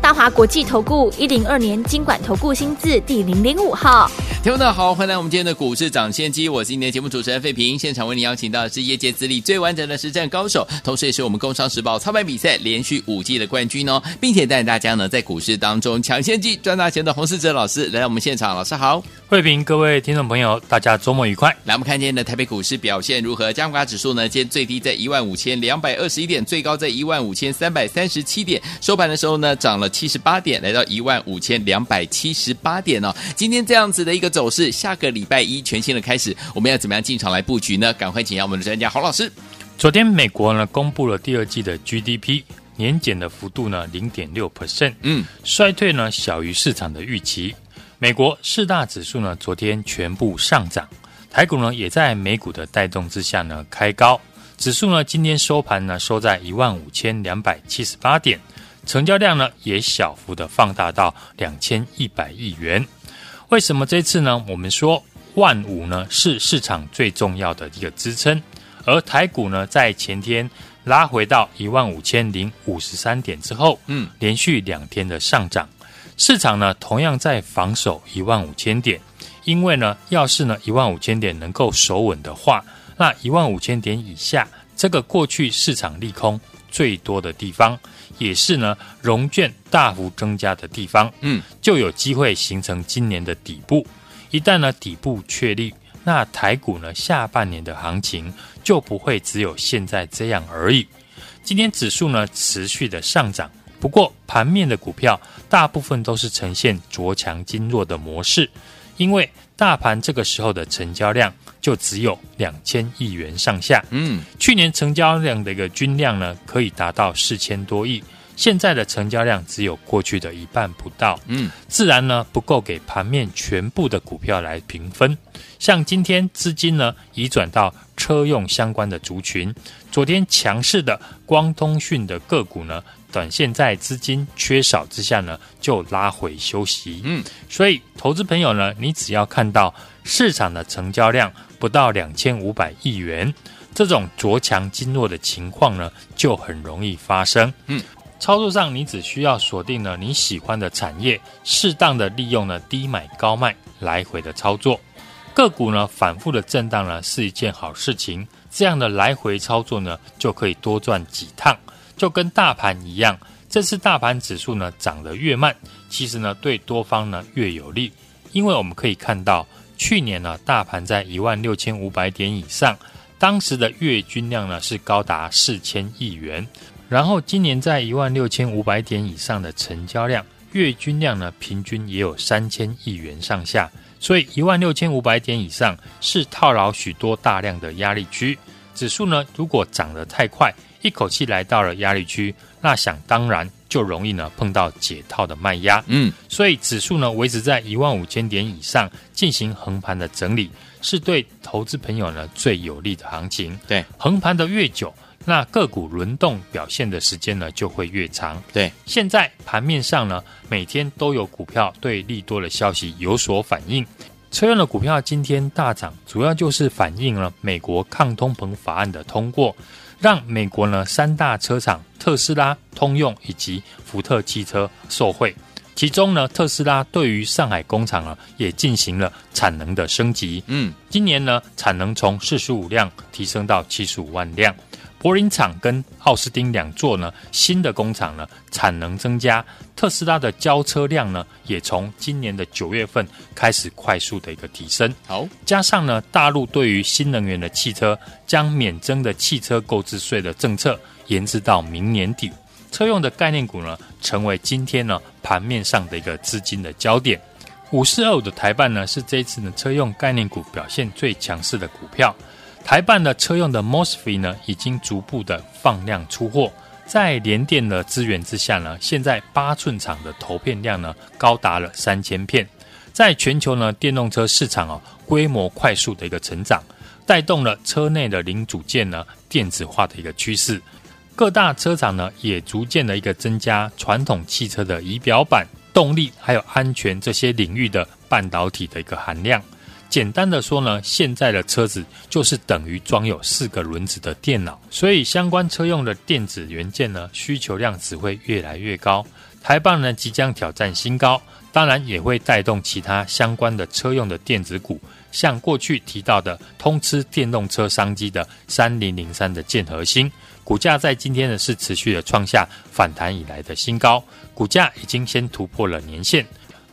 大华国际投顾一零二年金管投顾新字第零零五号，听众好，欢迎来我们今天的股市涨先机，我是今天的节目主持人费平，现场为您邀请到的是业界资历最完整的实战高手，同时也是我们工商时报操盘比赛连续五季的冠军哦，并且带大家呢在股市当中抢先机赚大钱的洪世哲老师来到我们现场，老师好，费平，各位听众朋友，大家周末愉快。来，我们看今天的台北股市表现如何？加权指数呢，今天最低在一万五千两百二十一点，最高在一万五千三百三十七点，收盘的时候呢涨了七十八点，来到一万五千两百七十八点哦，今天这样子的一个走势，下个礼拜一全新的开始，我们要怎么样进场来布局呢？赶快请教我们的专家洪老师。昨天美国呢公布了第二季的 GDP 年减的幅度呢零点六 percent，嗯，衰退呢小于市场的预期。美国四大指数呢昨天全部上涨，台股呢也在美股的带动之下呢开高，指数呢今天收盘呢收在一万五千两百七十八点。成交量呢也小幅的放大到两千一百亿元。为什么这次呢？我们说万五呢是市场最重要的一个支撑，而台股呢在前天拉回到一万五千零五十三点之后，嗯，连续两天的上涨，市场呢同样在防守一万五千点，因为呢要是呢一万五千点能够守稳的话，那一万五千点以下这个过去市场利空最多的地方。也是呢，融券大幅增加的地方，嗯，就有机会形成今年的底部。一旦呢底部确立，那台股呢下半年的行情就不会只有现在这样而已。今天指数呢持续的上涨，不过盘面的股票大部分都是呈现着强经弱的模式，因为大盘这个时候的成交量就只有两千亿元上下，嗯，去年成交量的一个均量呢可以达到四千多亿。现在的成交量只有过去的一半不到，嗯，自然呢不够给盘面全部的股票来平分。像今天资金呢移转到车用相关的族群，昨天强势的光通讯的个股呢，短线在资金缺少之下呢就拉回休息，嗯，所以投资朋友呢，你只要看到市场的成交量不到两千五百亿元，这种着强经弱的情况呢就很容易发生，嗯。操作上，你只需要锁定了你喜欢的产业，适当的利用了低买高卖来回的操作。个股呢反复的震荡呢是一件好事情，这样的来回操作呢就可以多赚几趟。就跟大盘一样，这次大盘指数呢涨得越慢，其实呢对多方呢越有利，因为我们可以看到去年呢大盘在一万六千五百点以上，当时的月均量呢是高达四千亿元。然后今年在一万六千五百点以上的成交量，月均量呢平均也有三千亿元上下，所以一万六千五百点以上是套牢许多大量的压力区。指数呢如果涨得太快，一口气来到了压力区，那想当然就容易呢碰到解套的卖压。嗯，所以指数呢维持在一万五千点以上进行横盘的整理，是对投资朋友呢最有利的行情。对，横盘的越久。那个股轮动表现的时间呢就会越长。对，现在盘面上呢，每天都有股票对利多的消息有所反应。车用的股票今天大涨，主要就是反映了美国抗通膨法案的通过，让美国呢三大车厂特斯拉、通用以及福特汽车受惠。其中呢，特斯拉对于上海工厂啊也进行了产能的升级。嗯，今年呢产能从四十五辆提升到七十五万辆。柏林厂跟奥斯汀两座呢新的工厂呢产能增加，特斯拉的交车量呢也从今年的九月份开始快速的一个提升。好，加上呢大陆对于新能源的汽车将免征的汽车购置税的政策延至到明年底，车用的概念股呢成为今天呢盘面上的一个资金的焦点。五四二五的台办呢是这一次呢车用概念股表现最强势的股票。台办的车用的 MOSFET 呢，已经逐步的放量出货，在联电的资源之下呢，现在八寸厂的投片量呢，高达了三千片，在全球呢电动车市场哦，规模快速的一个成长，带动了车内的零组件呢电子化的一个趋势。各大车厂呢也逐渐的一个增加传统汽车的仪表板、动力还有安全这些领域的半导体的一个含量。简单的说呢，现在的车子就是等于装有四个轮子的电脑，所以相关车用的电子元件呢，需求量只会越来越高。台棒呢即将挑战新高，当然也会带动其他相关的车用的电子股，像过去提到的通吃电动车商机的三零零三的建和兴，股价在今天呢是持续的创下反弹以来的新高，股价已经先突破了年线。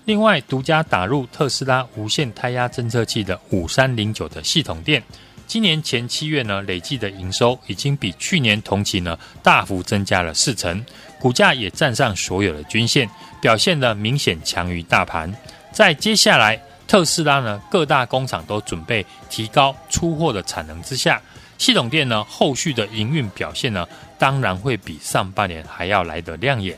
另外，独家打入特斯拉无线胎压侦测器的五三零九的系统店，今年前七月呢，累计的营收已经比去年同期呢大幅增加了四成，股价也站上所有的均线，表现得明显强于大盘。在接下来，特斯拉呢各大工厂都准备提高出货的产能之下，系统店呢后续的营运表现呢，当然会比上半年还要来得亮眼。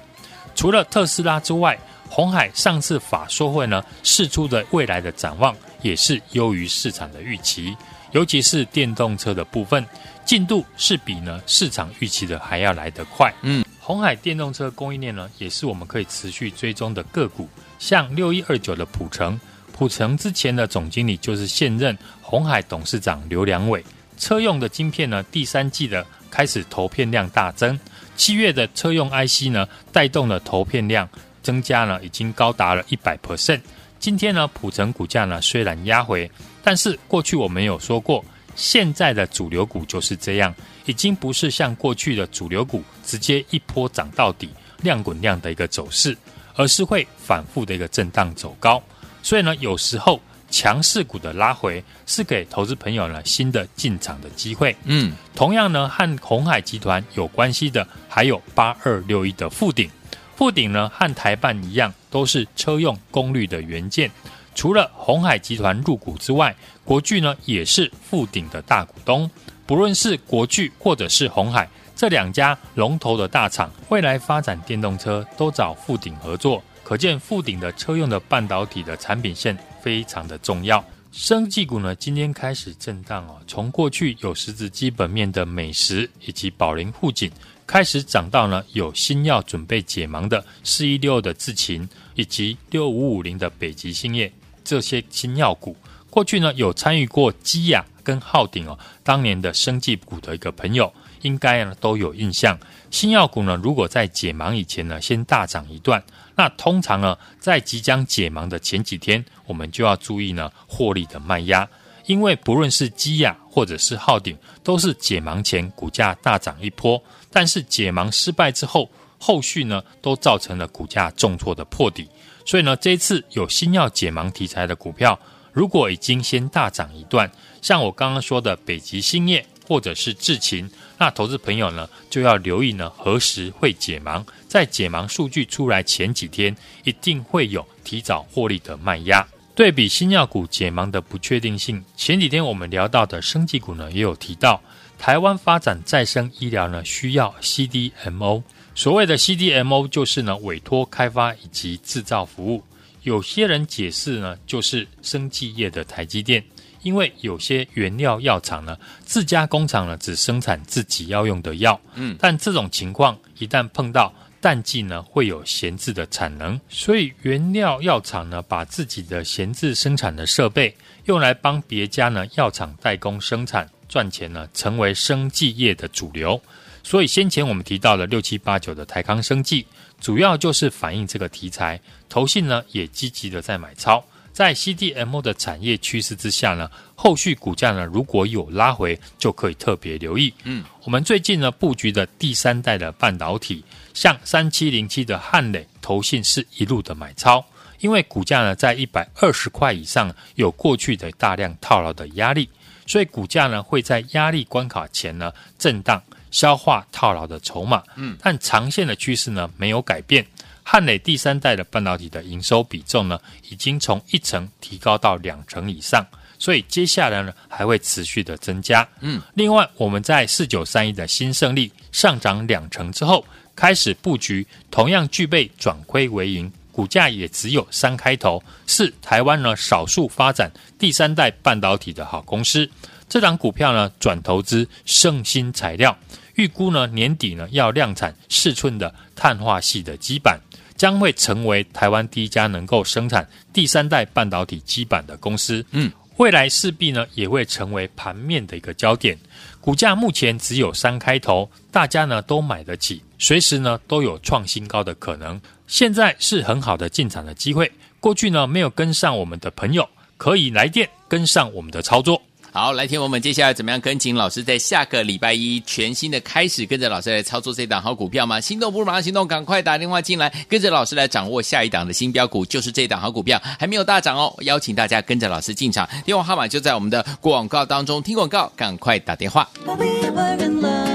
除了特斯拉之外，鸿海上次法说会呢，释出的未来的展望也是优于市场的预期，尤其是电动车的部分进度是比呢市场预期的还要来得快。嗯，红海电动车供应链呢，也是我们可以持续追踪的个股，像六一二九的普成，普成之前的总经理就是现任红海董事长刘良伟，车用的晶片呢，第三季的开始投片量大增，七月的车用 IC 呢，带动了投片量。增加呢，已经高达了一百 percent。今天呢，普成股价呢虽然压回，但是过去我们有说过，现在的主流股就是这样，已经不是像过去的主流股直接一波涨到底，量滚量的一个走势，而是会反复的一个震荡走高。所以呢，有时候强势股的拉回是给投资朋友呢新的进场的机会。嗯，同样呢，和红海集团有关系的还有八二六一的富鼎。富鼎呢，和台办一样，都是车用功率的元件。除了鸿海集团入股之外，国巨呢也是富鼎的大股东。不论是国巨或者是鸿海这两家龙头的大厂，未来发展电动车都找富鼎合作，可见富鼎的车用的半导体的产品线非常的重要。生技股呢，今天开始震荡哦，从过去有实质基本面的美食以及宝林护景。开始涨到呢，有新药准备解盲的四一六的智勤，以及六五五零的北极星业这些新药股。过去呢，有参与过基亚跟浩鼎哦，当年的生技股的一个朋友，应该呢都有印象。新药股呢，如果在解盲以前呢，先大涨一段，那通常呢，在即将解盲的前几天，我们就要注意呢，获利的卖压。因为不论是基亚或者是浩鼎，都是解盲前股价大涨一波，但是解盲失败之后，后续呢都造成了股价重挫的破底。所以呢，这一次有新药解盲题材的股票，如果已经先大涨一段，像我刚刚说的北极星业或者是智勤，那投资朋友呢就要留意呢何时会解盲，在解盲数据出来前几天，一定会有提早获利的卖压。对比新药股解盲的不确定性，前几天我们聊到的生技股呢，也有提到，台湾发展再生医疗呢，需要 CDMO。所谓的 CDMO 就是呢，委托开发以及制造服务。有些人解释呢，就是生技业的台积电，因为有些原料药厂呢，自家工厂呢，只生产自己要用的药。嗯，但这种情况一旦碰到。淡季呢会有闲置的产能，所以原料药厂呢把自己的闲置生产的设备用来帮别家呢药厂代工生产赚钱呢，成为生技业的主流。所以先前我们提到了六七八九的台康生技，主要就是反映这个题材。投信呢也积极的在买超，在 CDMO 的产业趋势之下呢，后续股价呢如果有拉回，就可以特别留意。嗯，我们最近呢布局的第三代的半导体。像三七零七的汉磊投信是一路的买超，因为股价呢在一百二十块以上，有过去的大量套牢的压力，所以股价呢会在压力关卡前呢震荡消化套牢的筹码。嗯，但长线的趋势呢没有改变。汉磊第三代的半导体的营收比重呢已经从一成提高到两成以上，所以接下来呢还会持续的增加。嗯，另外我们在四九三一的新胜利上涨两成之后。开始布局，同样具备转亏为盈，股价也只有三开头，是台湾呢少数发展第三代半导体的好公司。这档股票呢转投资圣鑫材料，预估呢年底呢要量产四寸的碳化系的基板，将会成为台湾第一家能够生产第三代半导体基板的公司。嗯，未来势必呢也会成为盘面的一个焦点。股价目前只有三开头，大家呢都买得起，随时呢都有创新高的可能。现在是很好的进场的机会。过去呢没有跟上我们的朋友，可以来电跟上我们的操作。好，来听我们接下来怎么样跟紧老师，在下个礼拜一全新的开始，跟着老师来操作这档好股票吗？心动不如马上行动，赶快打电话进来，跟着老师来掌握下一档的新标股，就是这档好股票，还没有大涨哦，邀请大家跟着老师进场，电话号码就在我们的广告当中，听广告，赶快打电话。嘿，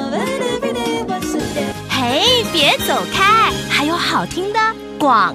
别走开，还有好听的广。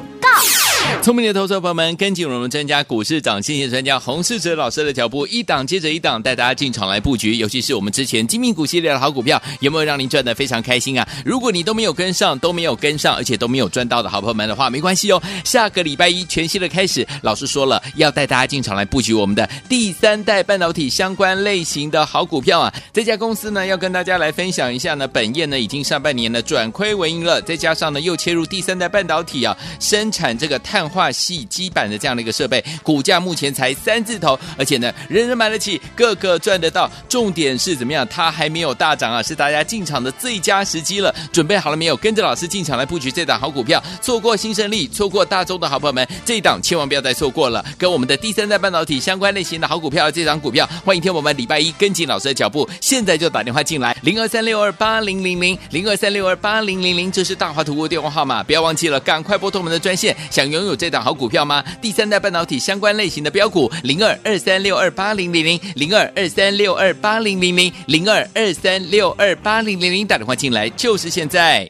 聪明的投资者朋友们，跟紧我们专家股市涨先机专家洪世哲老师的脚步，一档接着一档带大家进场来布局。尤其是我们之前精明股系列的好股票，有没有让您赚得非常开心啊？如果你都没有跟上，都没有跟上，而且都没有赚到的好朋友们的话，没关系哦。下个礼拜一全新的开始，老师说了要带大家进场来布局我们的第三代半导体相关类型的好股票啊。这家公司呢，要跟大家来分享一下呢，本业呢已经上半年呢转亏为盈了，再加上呢又切入第三代半导体啊，生产这个。碳碳化系基板的这样的一个设备，股价目前才三字头，而且呢，人人买得起，个个赚得到。重点是怎么样？它还没有大涨啊，是大家进场的最佳时机了。准备好了没有？跟着老师进场来布局这档好股票。错过新胜利，错过大中的好朋友们，这一档千万不要再错过了。跟我们的第三代半导体相关类型的好股票，这档股票，欢迎听我们礼拜一跟紧老师的脚步，现在就打电话进来，零二三六二八零零零，零二三六二八零零零，这是大华图的电话号码，不要忘记了，赶快拨通我们的专线，想拥。有这档好股票吗？第三代半导体相关类型的标股，零二二三六二八零零零，零二二三六二八零零零，零二二三六二八零零零，打电话进来就是现在。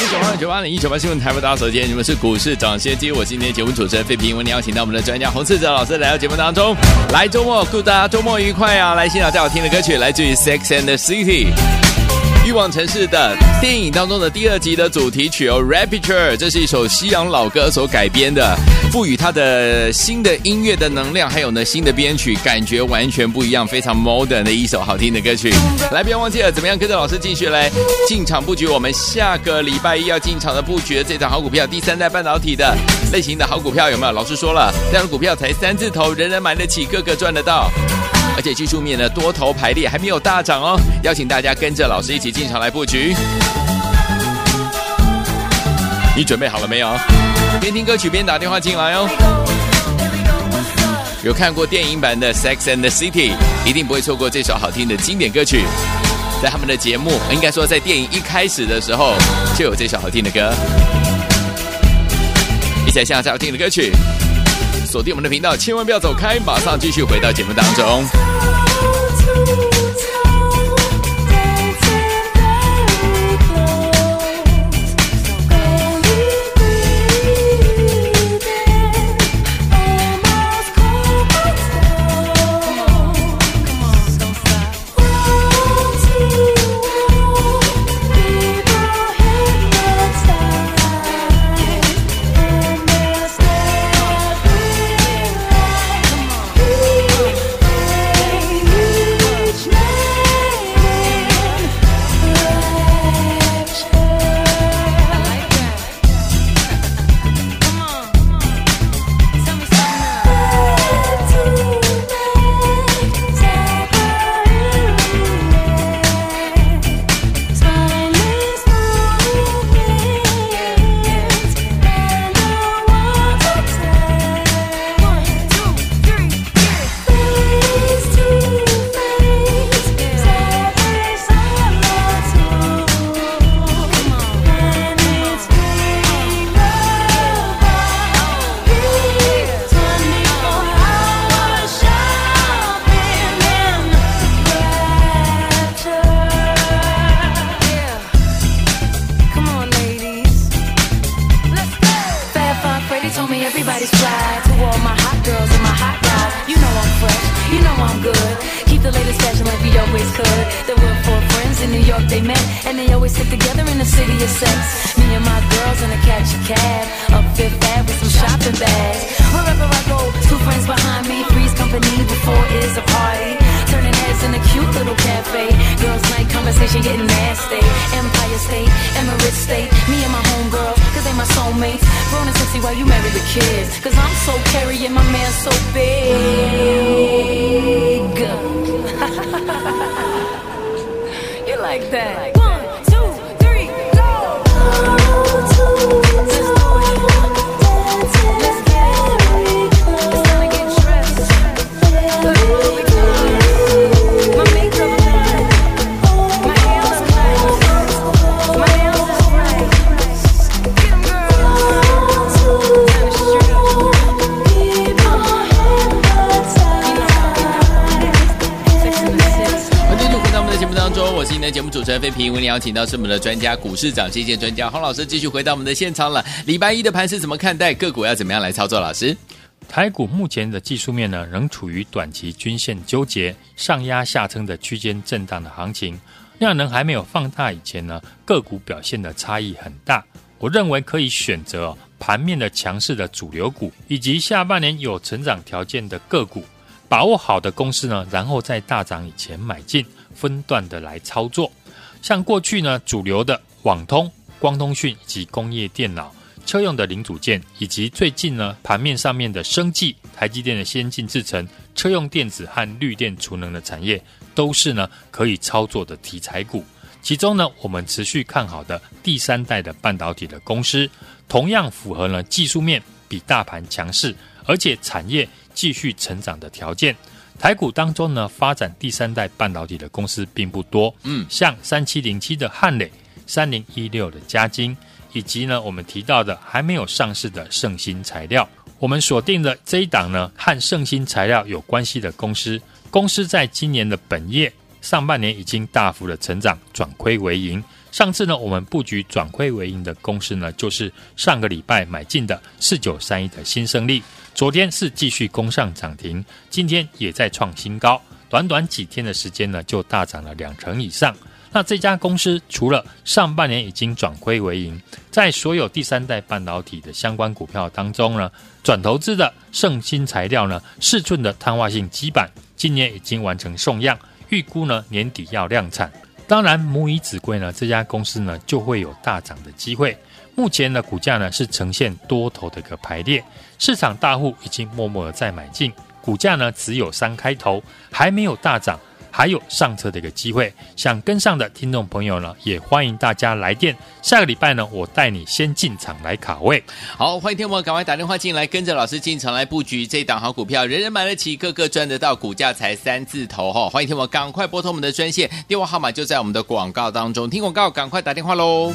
一九八九八零一九八新闻台，不打手机，你们是股市涨先机。我今天节目主持人费平，为你邀请到我们的专家洪士哲老师来到节目当中。来周末，祝大家周末愉快啊！来欣赏最好听的歌曲，来自于 Sex and the City。欲望城市的电影当中的第二集的主题曲哦，Rapture，这是一首西洋老歌所改编的，赋予它的新的音乐的能量，还有呢新的编曲，感觉完全不一样，非常 modern 的一首好听的歌曲。来，不要忘记了，怎么样跟着老师继续来进场布局？我们下个礼拜一要进场的布局这档好股票，第三代半导体的类型的好股票有没有？老师说了，这样的股票才三字头，人人买得起，个个赚得到。而且技术面的多头排列还没有大涨哦，邀请大家跟着老师一起进场来布局。你准备好了没有？边听歌曲边打电话进来哦。有看过电影版的《Sex and the City》，一定不会错过这首好听的经典歌曲。在他们的节目，应该说在电影一开始的时候就有这首好听的歌。一起来欣赏好听的歌曲。锁定我们的频道，千万不要走开，马上继续回到节目当中。always could. There were four friends in New York they met, and they always sit together in the city of sex. Me and my girls in a catch a cab, up Fifth Ave with some shopping bags. Wherever I go, two friends behind me, three's company before is a party. Turning heads in a cute little cafe, girls' night conversation getting nasty. Empire State, Emirates State, me and my homegirl they my soulmates. Grown and sexy while you marry the kids. Cause I'm so carrying my man so big. you like that? One, two, three, go! 费平，为您邀请到是我们的专家股市涨跌专家洪老师，继续回到我们的现场了。礼拜一的盘是怎么看待？个股要怎么样来操作？老师，台股目前的技术面呢，仍处于短期均线纠结、上压下撑的区间震荡的行情，量能还没有放大以前呢，个股表现的差异很大。我认为可以选择盘面的强势的主流股，以及下半年有成长条件的个股，把握好的公司呢，然后在大涨以前买进。分段的来操作，像过去呢，主流的网通、光通讯以及工业电脑、车用的零组件，以及最近呢盘面上面的生技、台积电的先进制程、车用电子和绿电储能的产业，都是呢可以操作的题材股。其中呢，我们持续看好的第三代的半导体的公司，同样符合了技术面比大盘强势，而且产业继续成长的条件。台股当中呢，发展第三代半导体的公司并不多，嗯，像三七零七的汉磊、三零一六的嘉晶，以及呢我们提到的还没有上市的圣新材料，我们锁定的这一档呢和圣新材料有关系的公司，公司在今年的本业上半年已经大幅的成长，转亏为盈。上次呢我们布局转亏为盈的公司呢，就是上个礼拜买进的四九三一的新胜利。昨天是继续攻上涨停，今天也在创新高，短短几天的时间呢，就大涨了两成以上。那这家公司除了上半年已经转亏为盈，在所有第三代半导体的相关股票当中呢，转投资的圣新材料呢，四寸的碳化性基板，今年已经完成送样，预估呢年底要量产。当然，母以子贵呢，这家公司呢就会有大涨的机会。目前的股价呢是呈现多头的一个排列，市场大户已经默默的在买进，股价呢只有三开头，还没有大涨，还有上车的一个机会。想跟上的听众朋友呢，也欢迎大家来电。下个礼拜呢，我带你先进场来卡位。好，欢迎听众赶快打电话进来，跟着老师进场来布局这档好股票，人人买得起，个个赚得到，股价才三字头哈！欢迎听众赶快拨通我们的专线，电话号码就在我们的广告当中，听广告赶快打电话喽。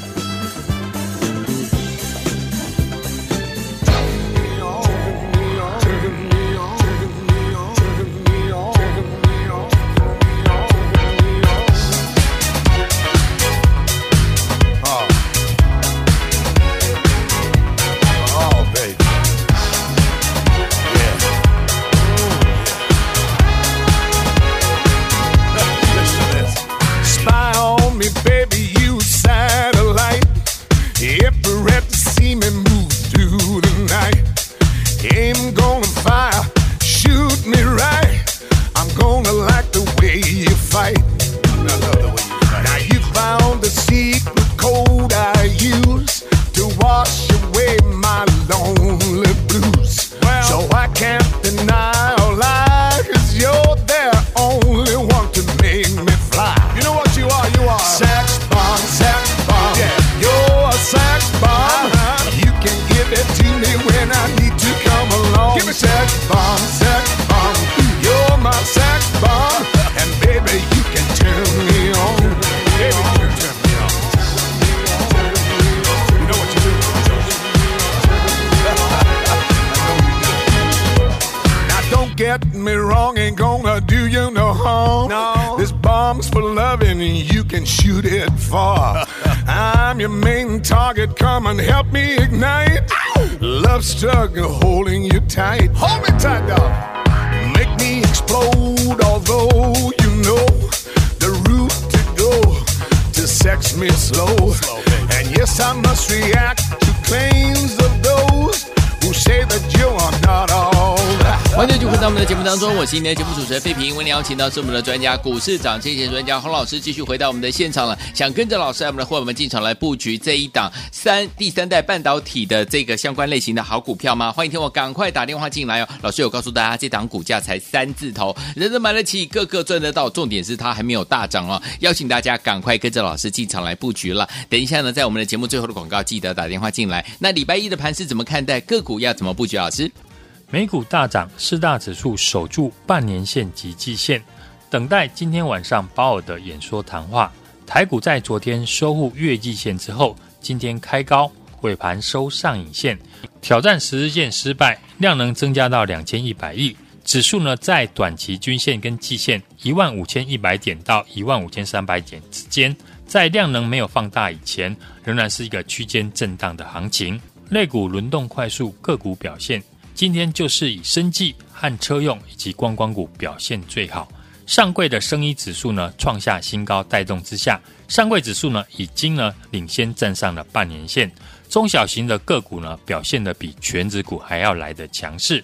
come and help me ignite. Love-struck, holding you tight. Hold me tight, dog. Make me explode, although you know the route to go to sex me slow and yes, I must react to claims of those who say that you are not all. 欢迎继续回到我们的节目当中，我是今天的节目主持人费平。为您邀请到是我们的专家，股市涨跌线专家洪老师，继续回到我们的现场了。想跟着老师，我们的伙伴们进场来布局这一档三第三代半导体的这个相关类型的好股票吗？欢迎听我赶快打电话进来哦。老师有告诉大家，这档股价才三字头，人人买得起，个个赚得到。重点是它还没有大涨哦。邀请大家赶快跟着老师进场来布局了。等一下呢，在我们的节目最后的广告，记得打电话进来。那礼拜一的盘是怎么看待？个股要怎么布局？老师？美股大涨，四大指数守住半年线及季线，等待今天晚上鲍尔的演说谈话。台股在昨天收复月季线之后，今天开高，尾盘收上影线，挑战十日线失败，量能增加到两千一百亿。指数呢，在短期均线跟季线一万五千一百点到一万五千三百点之间，在量能没有放大以前，仍然是一个区间震荡的行情。类股轮动快速，个股表现。今天就是以生技和车用以及观光股表现最好。上柜的生意指数呢创下新高，带动之下，上柜指数呢已经呢领先站上了半年线。中小型的个股呢表现得比全指股还要来得强势。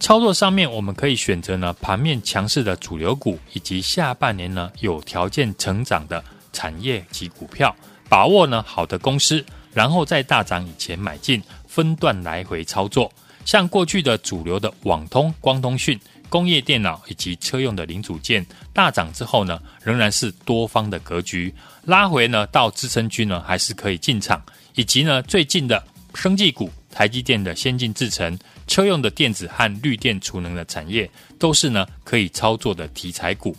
操作上面，我们可以选择呢盘面强势的主流股，以及下半年呢有条件成长的产业及股票，把握呢好的公司，然后在大涨以前买进，分段来回操作。像过去的主流的网通、光通讯、工业电脑以及车用的零组件大涨之后呢，仍然是多方的格局，拉回呢到支撑区呢还是可以进场，以及呢最近的生技股、台积电的先进制程、车用的电子和绿电储能的产业，都是呢可以操作的题材股。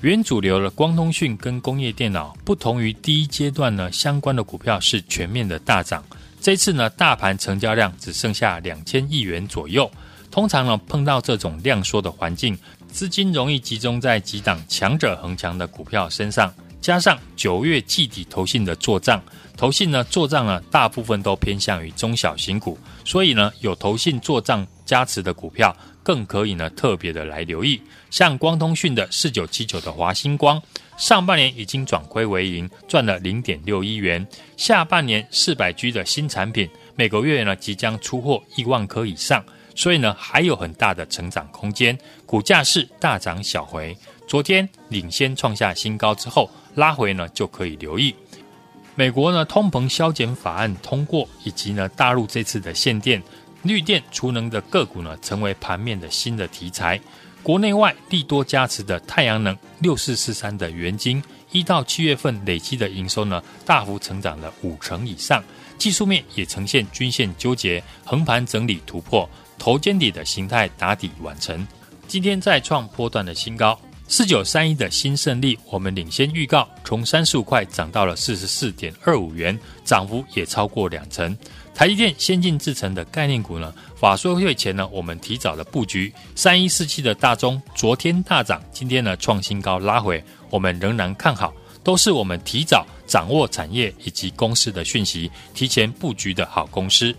原主流的光通讯跟工业电脑不同于第一阶段呢，相关的股票是全面的大涨。这次呢，大盘成交量只剩下两千亿元左右。通常呢，碰到这种量缩的环境，资金容易集中在几档强者恒强的股票身上。加上九月季底投信的做账，投信呢做账呢，大部分都偏向于中小型股，所以呢，有投信做账加持的股票，更可以呢特别的来留意。像光通讯的四九七九的华星光。上半年已经转亏为盈，赚了零点六一元。下半年四百 G 的新产品，每个月呢即将出货一万颗以上，所以呢还有很大的成长空间。股价是大涨小回，昨天领先创下新高之后拉回呢就可以留意。美国呢通膨削减法案通过，以及呢大陆这次的限电、绿电储能的个股呢成为盘面的新的题材。国内外利多加持的太阳能六四四三的元晶，一到七月份累计的营收呢，大幅成长了五成以上。技术面也呈现均线纠结、横盘整理突破、头肩底的形态打底完成。今天再创波段的新高，四九三一的新胜利，我们领先预告，从三十五块涨到了四十四点二五元，涨幅也超过两成。台积电先进制程的概念股呢，法说会前呢，我们提早的布局三一四七的大中，昨天大涨，今天呢创新高拉回，我们仍然看好，都是我们提早掌握产业以及公司的讯息，提前布局的好公司。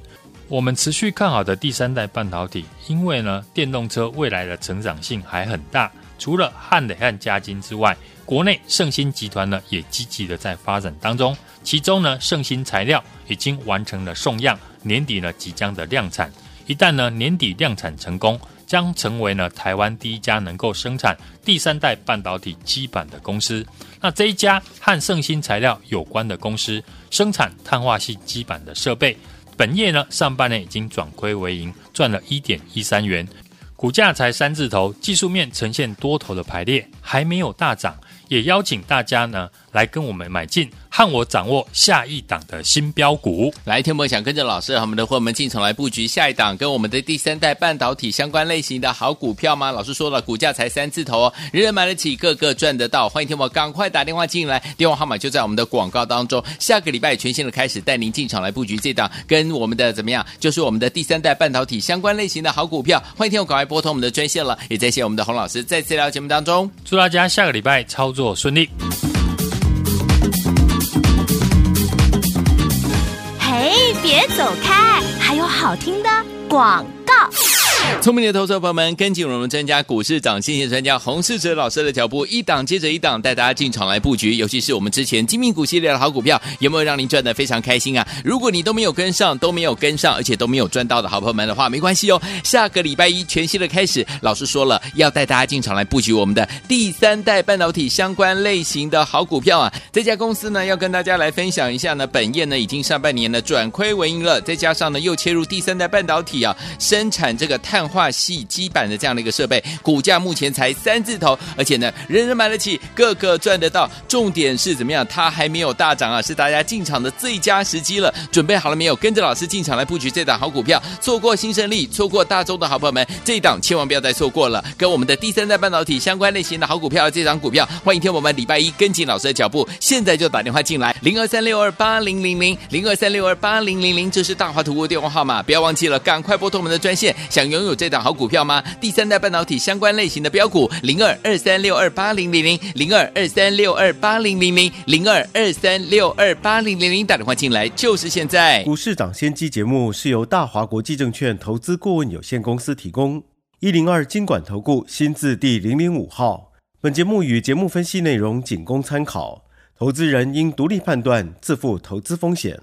我们持续看好的第三代半导体，因为呢电动车未来的成长性还很大，除了汉磊和嘉晶之外，国内圣芯集团呢也积极的在发展当中。其中呢，圣芯材料已经完成了送样，年底呢即将的量产。一旦呢年底量产成功，将成为呢台湾第一家能够生产第三代半导体基板的公司。那这一家和圣芯材料有关的公司，生产碳化矽基板的设备，本业呢上半年已经转亏为盈，赚了一点一三元，股价才三字头，技术面呈现多头的排列，还没有大涨。也邀请大家呢来跟我们买进，和我掌握下一档的新标股。来，天博想跟着老师和我们的伙伴们进场来布局下一档跟我们的第三代半导体相关类型的好股票吗？老师说了，股价才三字头哦，人人买得起，个个赚得到。欢迎天博赶快打电话进来，电话号码就在我们的广告当中。下个礼拜全新的开始，带您进场来布局这档跟我们的怎么样，就是我们的第三代半导体相关类型的好股票。欢迎天博赶快拨通我们的专线了，也再谢我们的洪老师在这条节目当中，祝大家下个礼拜操作。顺利。走开，还有好听的广。聪明的投资者朋友们，跟紧我们专家股市涨先机专家洪世哲老师的脚步，一档接着一档带大家进场来布局。尤其是我们之前精明股系列的好股票，有没有让您赚的非常开心啊？如果你都没有跟上，都没有跟上，而且都没有赚到的好朋友们的话，没关系哦。下个礼拜一全新的开始，老师说了要带大家进场来布局我们的第三代半导体相关类型的好股票啊。这家公司呢，要跟大家来分享一下呢，本业呢已经上半年呢转亏为盈了，再加上呢又切入第三代半导体啊，生产这个碳。化系基板的这样的一个设备，股价目前才三字头，而且呢，人人买得起，个个赚得到。重点是怎么样？它还没有大涨啊，是大家进场的最佳时机了。准备好了没有？跟着老师进场来布局这档好股票。错过新胜利，错过大中的好朋友们，这一档千万不要再错过了。跟我们的第三代半导体相关类型的好股票，这档股票，欢迎听我们礼拜一跟紧老师的脚步，现在就打电话进来，零二三六二八零零零，零二三六二八零零零，这是大华图物电话号码，不要忘记了，赶快拨通我们的专线，想拥有。有这档好股票吗？第三代半导体相关类型的标股，零二二三六二八零零零，零二二三六二八零零零，零二二三六二八零零零，打电话进来就是现在。股市涨先机节目是由大华国际证券投资顾问有限公司提供，一零二经管投顾新字第零零五号。本节目与节目分析内容仅供参考，投资人应独立判断，自负投资风险。